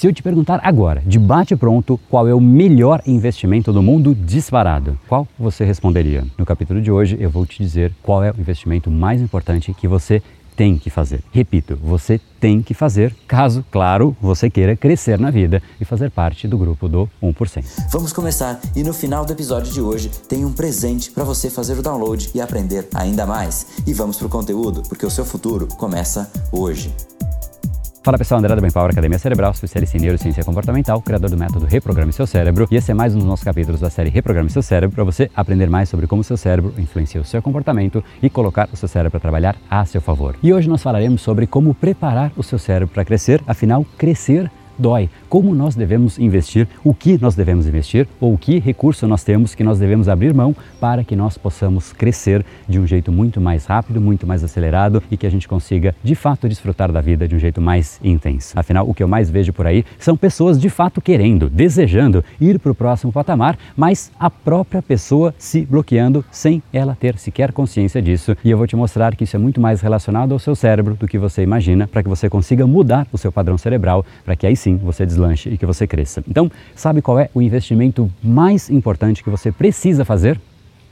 Se eu te perguntar agora, de bate pronto, qual é o melhor investimento do mundo disparado, qual você responderia? No capítulo de hoje eu vou te dizer qual é o investimento mais importante que você tem que fazer. Repito, você tem que fazer, caso, claro, você queira crescer na vida e fazer parte do grupo do 1%. Vamos começar e no final do episódio de hoje tem um presente para você fazer o download e aprender ainda mais. E vamos pro conteúdo, porque o seu futuro começa hoje. Fala pessoal, André da Power Academia Cerebral, especialista em neurociência comportamental, criador do método Reprograme Seu Cérebro. E esse é mais um dos nossos capítulos da série Reprograme Seu Cérebro, para você aprender mais sobre como seu cérebro influencia o seu comportamento e colocar o seu cérebro para trabalhar a seu favor. E hoje nós falaremos sobre como preparar o seu cérebro para crescer, afinal, crescer dói. Como nós devemos investir, o que nós devemos investir ou que recurso nós temos que nós devemos abrir mão para que nós possamos crescer de um jeito muito mais rápido, muito mais acelerado e que a gente consiga de fato desfrutar da vida de um jeito mais intenso. Afinal, o que eu mais vejo por aí são pessoas de fato querendo, desejando ir para o próximo patamar, mas a própria pessoa se bloqueando sem ela ter sequer consciência disso. E eu vou te mostrar que isso é muito mais relacionado ao seu cérebro do que você imagina, para que você consiga mudar o seu padrão cerebral, para que aí sim você deslanche e que você cresça. Então, sabe qual é o investimento mais importante que você precisa fazer?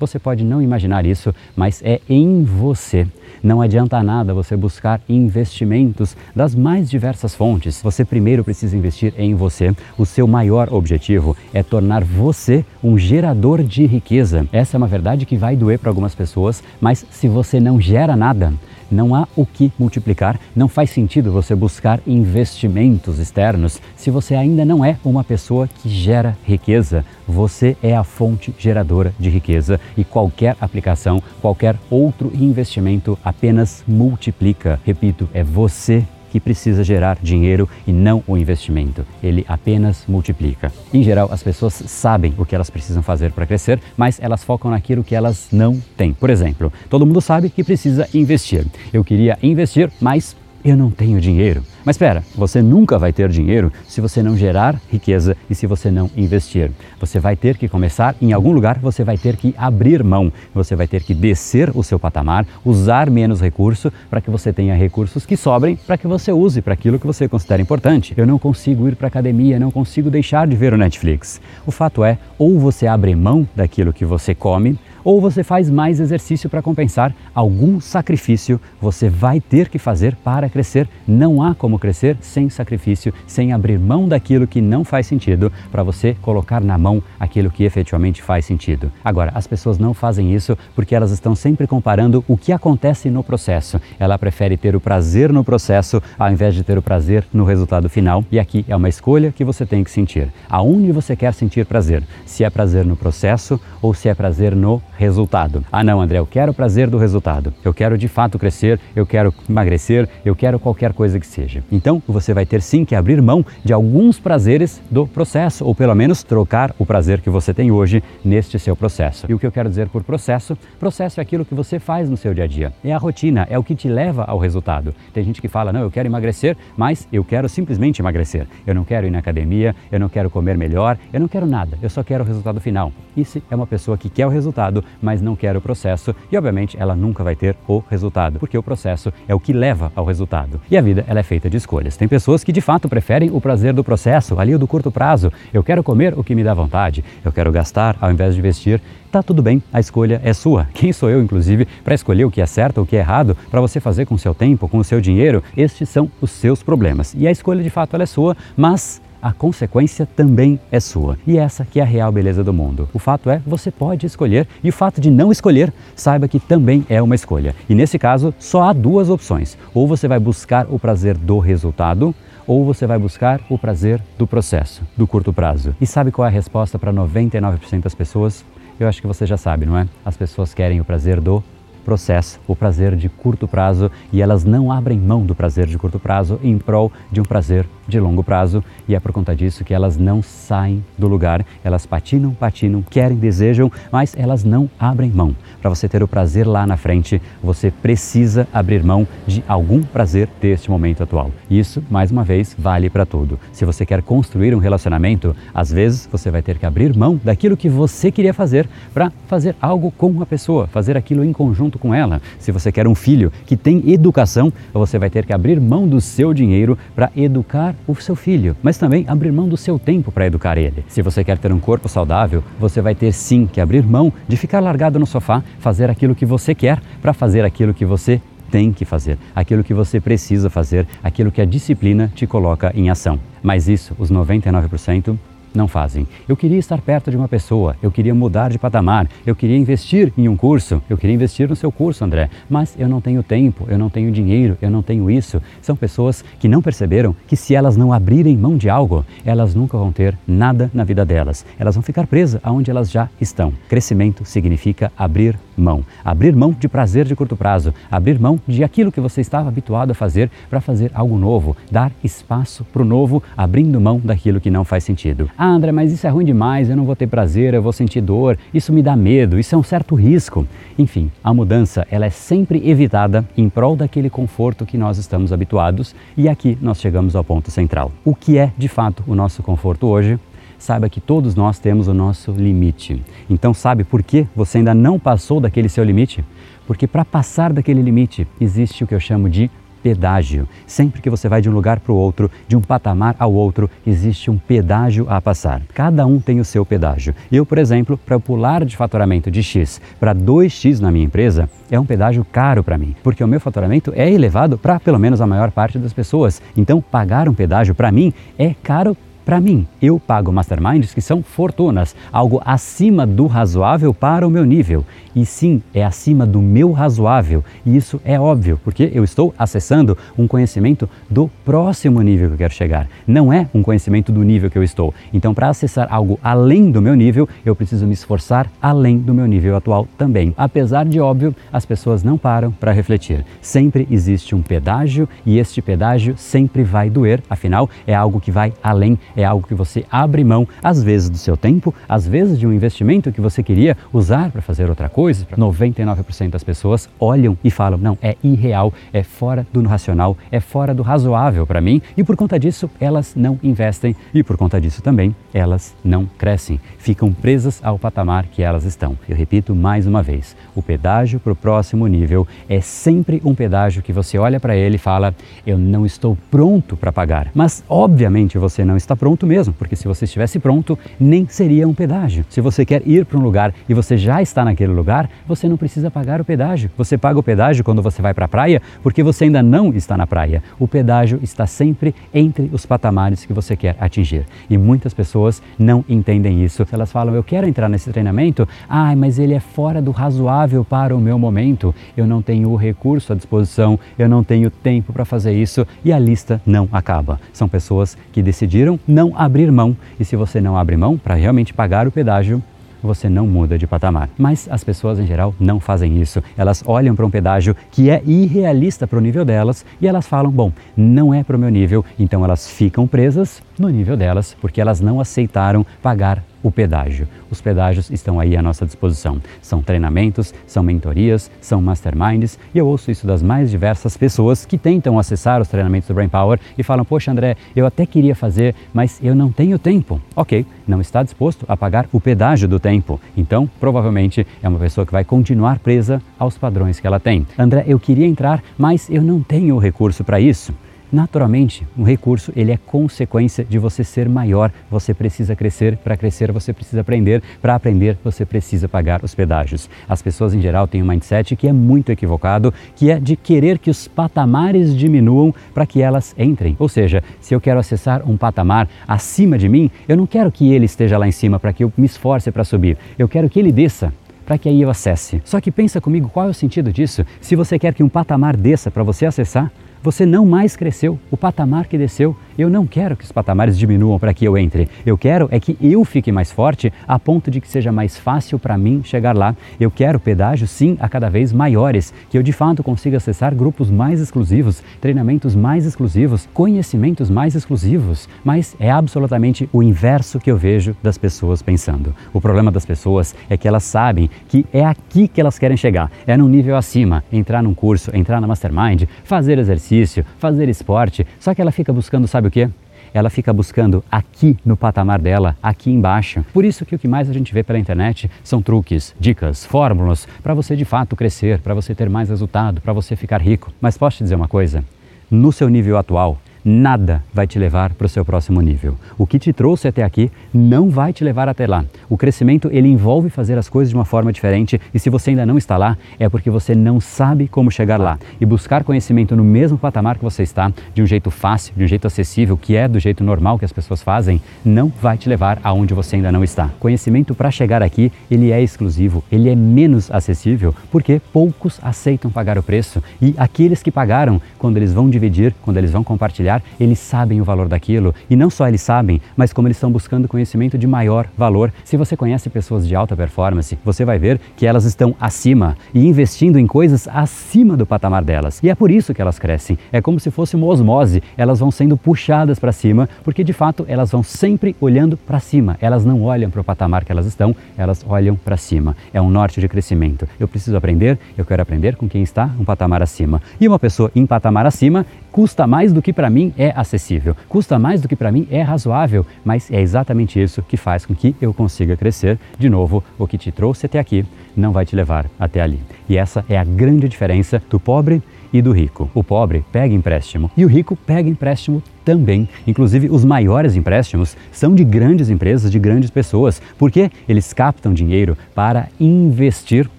Você pode não imaginar isso, mas é em você. Não adianta nada você buscar investimentos das mais diversas fontes. Você primeiro precisa investir em você. O seu maior objetivo é tornar você um gerador de riqueza. Essa é uma verdade que vai doer para algumas pessoas, mas se você não gera nada, não há o que multiplicar, não faz sentido você buscar investimentos externos se você ainda não é uma pessoa que gera riqueza. Você é a fonte geradora de riqueza e qualquer aplicação, qualquer outro investimento apenas multiplica. Repito, é você que precisa gerar dinheiro e não o investimento. Ele apenas multiplica. Em geral, as pessoas sabem o que elas precisam fazer para crescer, mas elas focam naquilo que elas não têm. Por exemplo, todo mundo sabe que precisa investir. Eu queria investir, mas eu não tenho dinheiro. Mas espera, você nunca vai ter dinheiro se você não gerar riqueza e se você não investir. Você vai ter que começar em algum lugar, você vai ter que abrir mão, você vai ter que descer o seu patamar, usar menos recurso para que você tenha recursos que sobrem para que você use para aquilo que você considera importante. Eu não consigo ir para academia, não consigo deixar de ver o Netflix. O fato é, ou você abre mão daquilo que você come, ou você faz mais exercício para compensar algum sacrifício você vai ter que fazer para crescer. Não há como crescer sem sacrifício, sem abrir mão daquilo que não faz sentido para você colocar na mão aquilo que efetivamente faz sentido. Agora, as pessoas não fazem isso porque elas estão sempre comparando o que acontece no processo. Ela prefere ter o prazer no processo ao invés de ter o prazer no resultado final. E aqui é uma escolha que você tem que sentir. Aonde você quer sentir prazer? Se é prazer no processo ou se é prazer no resultado. Ah, não, André, eu quero o prazer do resultado. Eu quero de fato crescer, eu quero emagrecer, eu quero qualquer coisa que seja. Então, você vai ter sim que abrir mão de alguns prazeres do processo, ou pelo menos trocar o prazer que você tem hoje neste seu processo. E o que eu quero dizer por processo? Processo é aquilo que você faz no seu dia a dia. É a rotina, é o que te leva ao resultado. Tem gente que fala: "Não, eu quero emagrecer, mas eu quero simplesmente emagrecer. Eu não quero ir na academia, eu não quero comer melhor, eu não quero nada. Eu só quero o resultado final". Isso é uma pessoa que quer o resultado, mas não quer o processo e, obviamente, ela nunca vai ter o resultado, porque o processo é o que leva ao resultado. E a vida ela é feita de escolhas. Tem pessoas que de fato preferem o prazer do processo, ali o do curto prazo. Eu quero comer o que me dá vontade, eu quero gastar ao invés de investir. Tá tudo bem, a escolha é sua. Quem sou eu, inclusive, para escolher o que é certo ou o que é errado, para você fazer com o seu tempo, com o seu dinheiro? Estes são os seus problemas. E a escolha de fato ela é sua, mas a consequência também é sua. E essa que é a real beleza do mundo. O fato é, você pode escolher e o fato de não escolher, saiba que também é uma escolha. E nesse caso, só há duas opções. Ou você vai buscar o prazer do resultado, ou você vai buscar o prazer do processo, do curto prazo. E sabe qual é a resposta para 99% das pessoas? Eu acho que você já sabe, não é? As pessoas querem o prazer do processo, o prazer de curto prazo, e elas não abrem mão do prazer de curto prazo em prol de um prazer de longo prazo, e é por conta disso que elas não saem do lugar, elas patinam, patinam, querem, desejam, mas elas não abrem mão. Para você ter o prazer lá na frente, você precisa abrir mão de algum prazer deste momento atual. Isso, mais uma vez, vale para tudo. Se você quer construir um relacionamento, às vezes você vai ter que abrir mão daquilo que você queria fazer para fazer algo com uma pessoa, fazer aquilo em conjunto com ela. Se você quer um filho que tem educação, você vai ter que abrir mão do seu dinheiro para educar educar o seu filho, mas também abrir mão do seu tempo para educar ele. Se você quer ter um corpo saudável, você vai ter sim que abrir mão de ficar largado no sofá, fazer aquilo que você quer para fazer aquilo que você tem que fazer, aquilo que você precisa fazer, aquilo que a disciplina te coloca em ação. Mas isso, os 99%, não fazem. Eu queria estar perto de uma pessoa, eu queria mudar de patamar, eu queria investir em um curso, eu queria investir no seu curso, André, mas eu não tenho tempo, eu não tenho dinheiro, eu não tenho isso. São pessoas que não perceberam que se elas não abrirem mão de algo, elas nunca vão ter nada na vida delas. Elas vão ficar presas aonde elas já estão. Crescimento significa abrir mão. Abrir mão de prazer de curto prazo, abrir mão de aquilo que você estava habituado a fazer para fazer algo novo, dar espaço para o novo, abrindo mão daquilo que não faz sentido. Ah, André, mas isso é ruim demais, eu não vou ter prazer, eu vou sentir dor, isso me dá medo, isso é um certo risco. Enfim, a mudança ela é sempre evitada em prol daquele conforto que nós estamos habituados e aqui nós chegamos ao ponto central. O que é de fato o nosso conforto hoje? saiba que todos nós temos o nosso limite. Então, sabe por que você ainda não passou daquele seu limite? Porque para passar daquele limite existe o que eu chamo de pedágio. Sempre que você vai de um lugar para o outro, de um patamar ao outro, existe um pedágio a passar. Cada um tem o seu pedágio. Eu, por exemplo, para pular de faturamento de X para 2X na minha empresa, é um pedágio caro para mim, porque o meu faturamento é elevado para pelo menos a maior parte das pessoas. Então, pagar um pedágio para mim é caro para mim, eu pago masterminds que são fortunas, algo acima do razoável para o meu nível. E sim, é acima do meu razoável. E isso é óbvio, porque eu estou acessando um conhecimento do próximo nível que eu quero chegar. Não é um conhecimento do nível que eu estou. Então, para acessar algo além do meu nível, eu preciso me esforçar além do meu nível atual também. Apesar de óbvio, as pessoas não param para refletir. Sempre existe um pedágio e este pedágio sempre vai doer, afinal, é algo que vai além é algo que você abre mão, às vezes do seu tempo, às vezes de um investimento que você queria usar para fazer outra coisa. 99% das pessoas olham e falam: não, é irreal, é fora do racional, é fora do razoável para mim, e por conta disso elas não investem e por conta disso também elas não crescem, ficam presas ao patamar que elas estão. Eu repito mais uma vez: o pedágio para o próximo nível é sempre um pedágio que você olha para ele e fala: eu não estou pronto para pagar. Mas obviamente você não está pronto mesmo, porque se você estivesse pronto, nem seria um pedágio. Se você quer ir para um lugar e você já está naquele lugar, você não precisa pagar o pedágio. Você paga o pedágio quando você vai para a praia, porque você ainda não está na praia. O pedágio está sempre entre os patamares que você quer atingir. E muitas pessoas não entendem isso. Elas falam: "Eu quero entrar nesse treinamento, ah, mas ele é fora do razoável para o meu momento. Eu não tenho o recurso à disposição, eu não tenho tempo para fazer isso" e a lista não acaba. São pessoas que decidiram não abrir mão. E se você não abre mão para realmente pagar o pedágio, você não muda de patamar. Mas as pessoas em geral não fazem isso. Elas olham para um pedágio que é irrealista para o nível delas e elas falam: bom, não é para o meu nível, então elas ficam presas no nível delas porque elas não aceitaram pagar o pedágio. Os pedágios estão aí à nossa disposição. São treinamentos, são mentorias, são masterminds e eu ouço isso das mais diversas pessoas que tentam acessar os treinamentos do Brain Power e falam: Poxa, André, eu até queria fazer, mas eu não tenho tempo. Ok, não está disposto a pagar o pedágio do tempo. Então, provavelmente é uma pessoa que vai continuar presa aos padrões que ela tem. André, eu queria entrar, mas eu não tenho o recurso para isso. Naturalmente, um recurso ele é consequência de você ser maior. Você precisa crescer, para crescer você precisa aprender, para aprender você precisa pagar os pedágios. As pessoas em geral têm um mindset que é muito equivocado, que é de querer que os patamares diminuam para que elas entrem. Ou seja, se eu quero acessar um patamar acima de mim, eu não quero que ele esteja lá em cima para que eu me esforce para subir. Eu quero que ele desça para que aí eu acesse. Só que pensa comigo qual é o sentido disso? Se você quer que um patamar desça para você acessar, você não mais cresceu, o patamar que desceu. Eu não quero que os patamares diminuam para que eu entre. Eu quero é que eu fique mais forte a ponto de que seja mais fácil para mim chegar lá. Eu quero pedágios, sim, a cada vez maiores, que eu de fato consiga acessar grupos mais exclusivos, treinamentos mais exclusivos, conhecimentos mais exclusivos. Mas é absolutamente o inverso que eu vejo das pessoas pensando. O problema das pessoas é que elas sabem que é aqui que elas querem chegar, é num nível acima, entrar num curso, entrar na mastermind, fazer exercício exercício, fazer esporte, só que ela fica buscando, sabe o que? ela fica buscando aqui no patamar dela, aqui embaixo. Por isso que o que mais a gente vê pela internet são truques, dicas, fórmulas para você de fato crescer, para você ter mais resultado, para você ficar rico. Mas posso te dizer uma coisa? No seu nível atual, nada vai te levar para o seu próximo nível. O que te trouxe até aqui não vai te levar até lá. O crescimento ele envolve fazer as coisas de uma forma diferente e se você ainda não está lá é porque você não sabe como chegar lá. E buscar conhecimento no mesmo patamar que você está, de um jeito fácil, de um jeito acessível, que é do jeito normal que as pessoas fazem, não vai te levar aonde você ainda não está. Conhecimento para chegar aqui, ele é exclusivo, ele é menos acessível porque poucos aceitam pagar o preço e aqueles que pagaram, quando eles vão dividir, quando eles vão compartilhar eles sabem o valor daquilo. E não só eles sabem, mas como eles estão buscando conhecimento de maior valor. Se você conhece pessoas de alta performance, você vai ver que elas estão acima e investindo em coisas acima do patamar delas. E é por isso que elas crescem. É como se fosse uma osmose. Elas vão sendo puxadas para cima, porque de fato elas vão sempre olhando para cima. Elas não olham para o patamar que elas estão, elas olham para cima. É um norte de crescimento. Eu preciso aprender, eu quero aprender com quem está um patamar acima. E uma pessoa em patamar acima custa mais do que para mim é acessível, custa mais do que para mim é razoável, mas é exatamente isso que faz com que eu consiga crescer. De novo, o que te trouxe até aqui não vai te levar até ali. E essa é a grande diferença do pobre e do rico. O pobre pega empréstimo e o rico pega empréstimo também. Inclusive, os maiores empréstimos são de grandes empresas, de grandes pessoas, porque eles captam dinheiro para investir,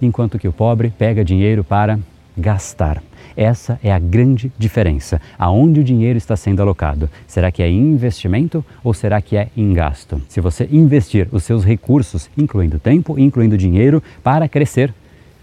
enquanto que o pobre pega dinheiro para gastar. Essa é a grande diferença. Aonde o dinheiro está sendo alocado? Será que é em investimento ou será que é em gasto? Se você investir os seus recursos, incluindo tempo, incluindo dinheiro, para crescer,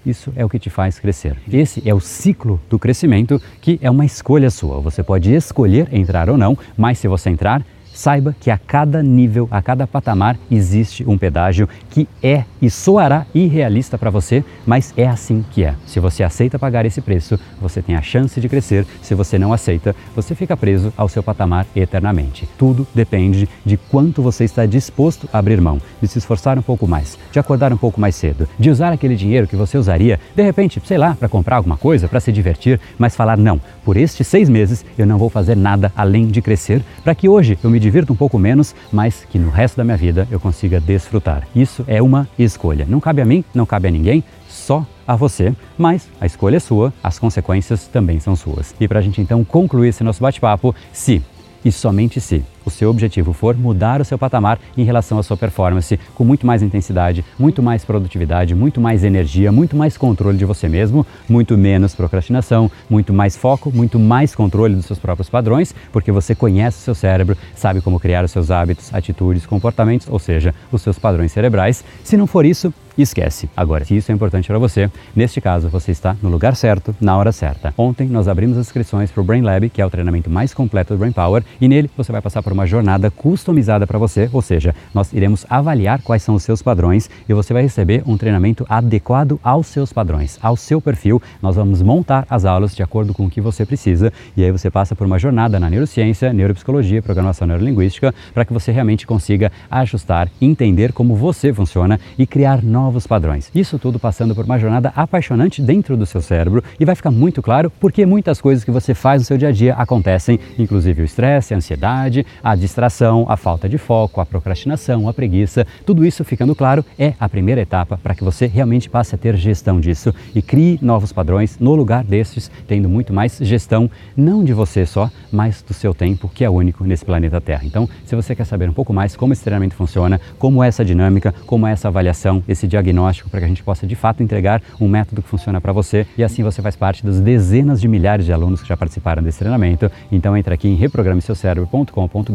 isso é o que te faz crescer. Esse é o ciclo do crescimento que é uma escolha sua. Você pode escolher entrar ou não, mas se você entrar, saiba que a cada nível, a cada patamar, existe um pedágio que é e soará irrealista para você, mas é assim que é. Se você aceita pagar esse preço, você tem a chance de crescer. Se você não aceita, você fica preso ao seu patamar eternamente. Tudo depende de quanto você está disposto a abrir mão, de se esforçar um pouco mais, de acordar um pouco mais cedo, de usar aquele dinheiro que você usaria, de repente, sei lá, para comprar alguma coisa, para se divertir, mas falar não, por estes seis meses eu não vou fazer nada além de crescer, para que hoje eu me divirta um pouco menos, mas que no resto da minha vida eu consiga desfrutar. Isso é uma escolha. Não cabe a mim, não cabe a ninguém, só a você, mas a escolha é sua, as consequências também são suas. E para a gente então concluir esse nosso bate-papo, se e somente se o seu objetivo for mudar o seu patamar em relação à sua performance com muito mais intensidade, muito mais produtividade, muito mais energia, muito mais controle de você mesmo, muito menos procrastinação, muito mais foco, muito mais controle dos seus próprios padrões, porque você conhece o seu cérebro, sabe como criar os seus hábitos, atitudes, comportamentos, ou seja, os seus padrões cerebrais. Se não for isso, esquece. Agora, se isso é importante para você, neste caso você está no lugar certo, na hora certa. Ontem nós abrimos as inscrições para o Brain Lab, que é o treinamento mais completo do Brain Power, e nele você vai passar por uma jornada customizada para você, ou seja, nós iremos avaliar quais são os seus padrões e você vai receber um treinamento adequado aos seus padrões, ao seu perfil. Nós vamos montar as aulas de acordo com o que você precisa e aí você passa por uma jornada na neurociência, neuropsicologia, programação neurolinguística, para que você realmente consiga ajustar, entender como você funciona e criar novos padrões. Isso tudo passando por uma jornada apaixonante dentro do seu cérebro e vai ficar muito claro porque muitas coisas que você faz no seu dia a dia acontecem, inclusive o estresse, a ansiedade, a distração, a falta de foco, a procrastinação, a preguiça. Tudo isso ficando claro é a primeira etapa para que você realmente passe a ter gestão disso e crie novos padrões no lugar destes, tendo muito mais gestão, não de você só, mas do seu tempo, que é único nesse planeta Terra. Então, se você quer saber um pouco mais como esse treinamento funciona, como é essa dinâmica, como é essa avaliação, esse diagnóstico para que a gente possa de fato entregar um método que funciona para você e assim você faz parte das dezenas de milhares de alunos que já participaram desse treinamento. Então entra aqui em reprogrameseucerebro.com.br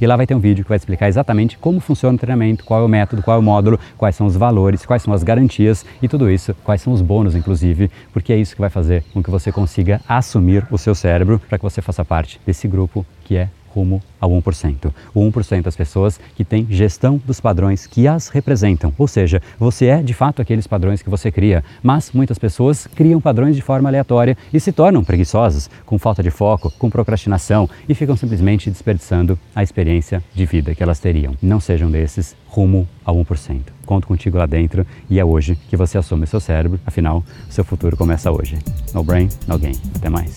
e lá vai ter um vídeo que vai explicar exatamente como funciona o treinamento, qual é o método, qual é o módulo, quais são os valores, quais são as garantias e tudo isso, quais são os bônus inclusive, porque é isso que vai fazer com que você consiga assumir o seu cérebro para que você faça parte desse grupo que é rumo ao 1%. O 1% das pessoas que têm gestão dos padrões que as representam, ou seja, você é de fato aqueles padrões que você cria, mas muitas pessoas criam padrões de forma aleatória e se tornam preguiçosas, com falta de foco, com procrastinação e ficam simplesmente desperdiçando a experiência de vida que elas teriam. Não sejam desses rumo ao 1%. Conto contigo lá dentro e é hoje que você assume seu cérebro, afinal, seu futuro começa hoje. No brain, no gain. Até mais.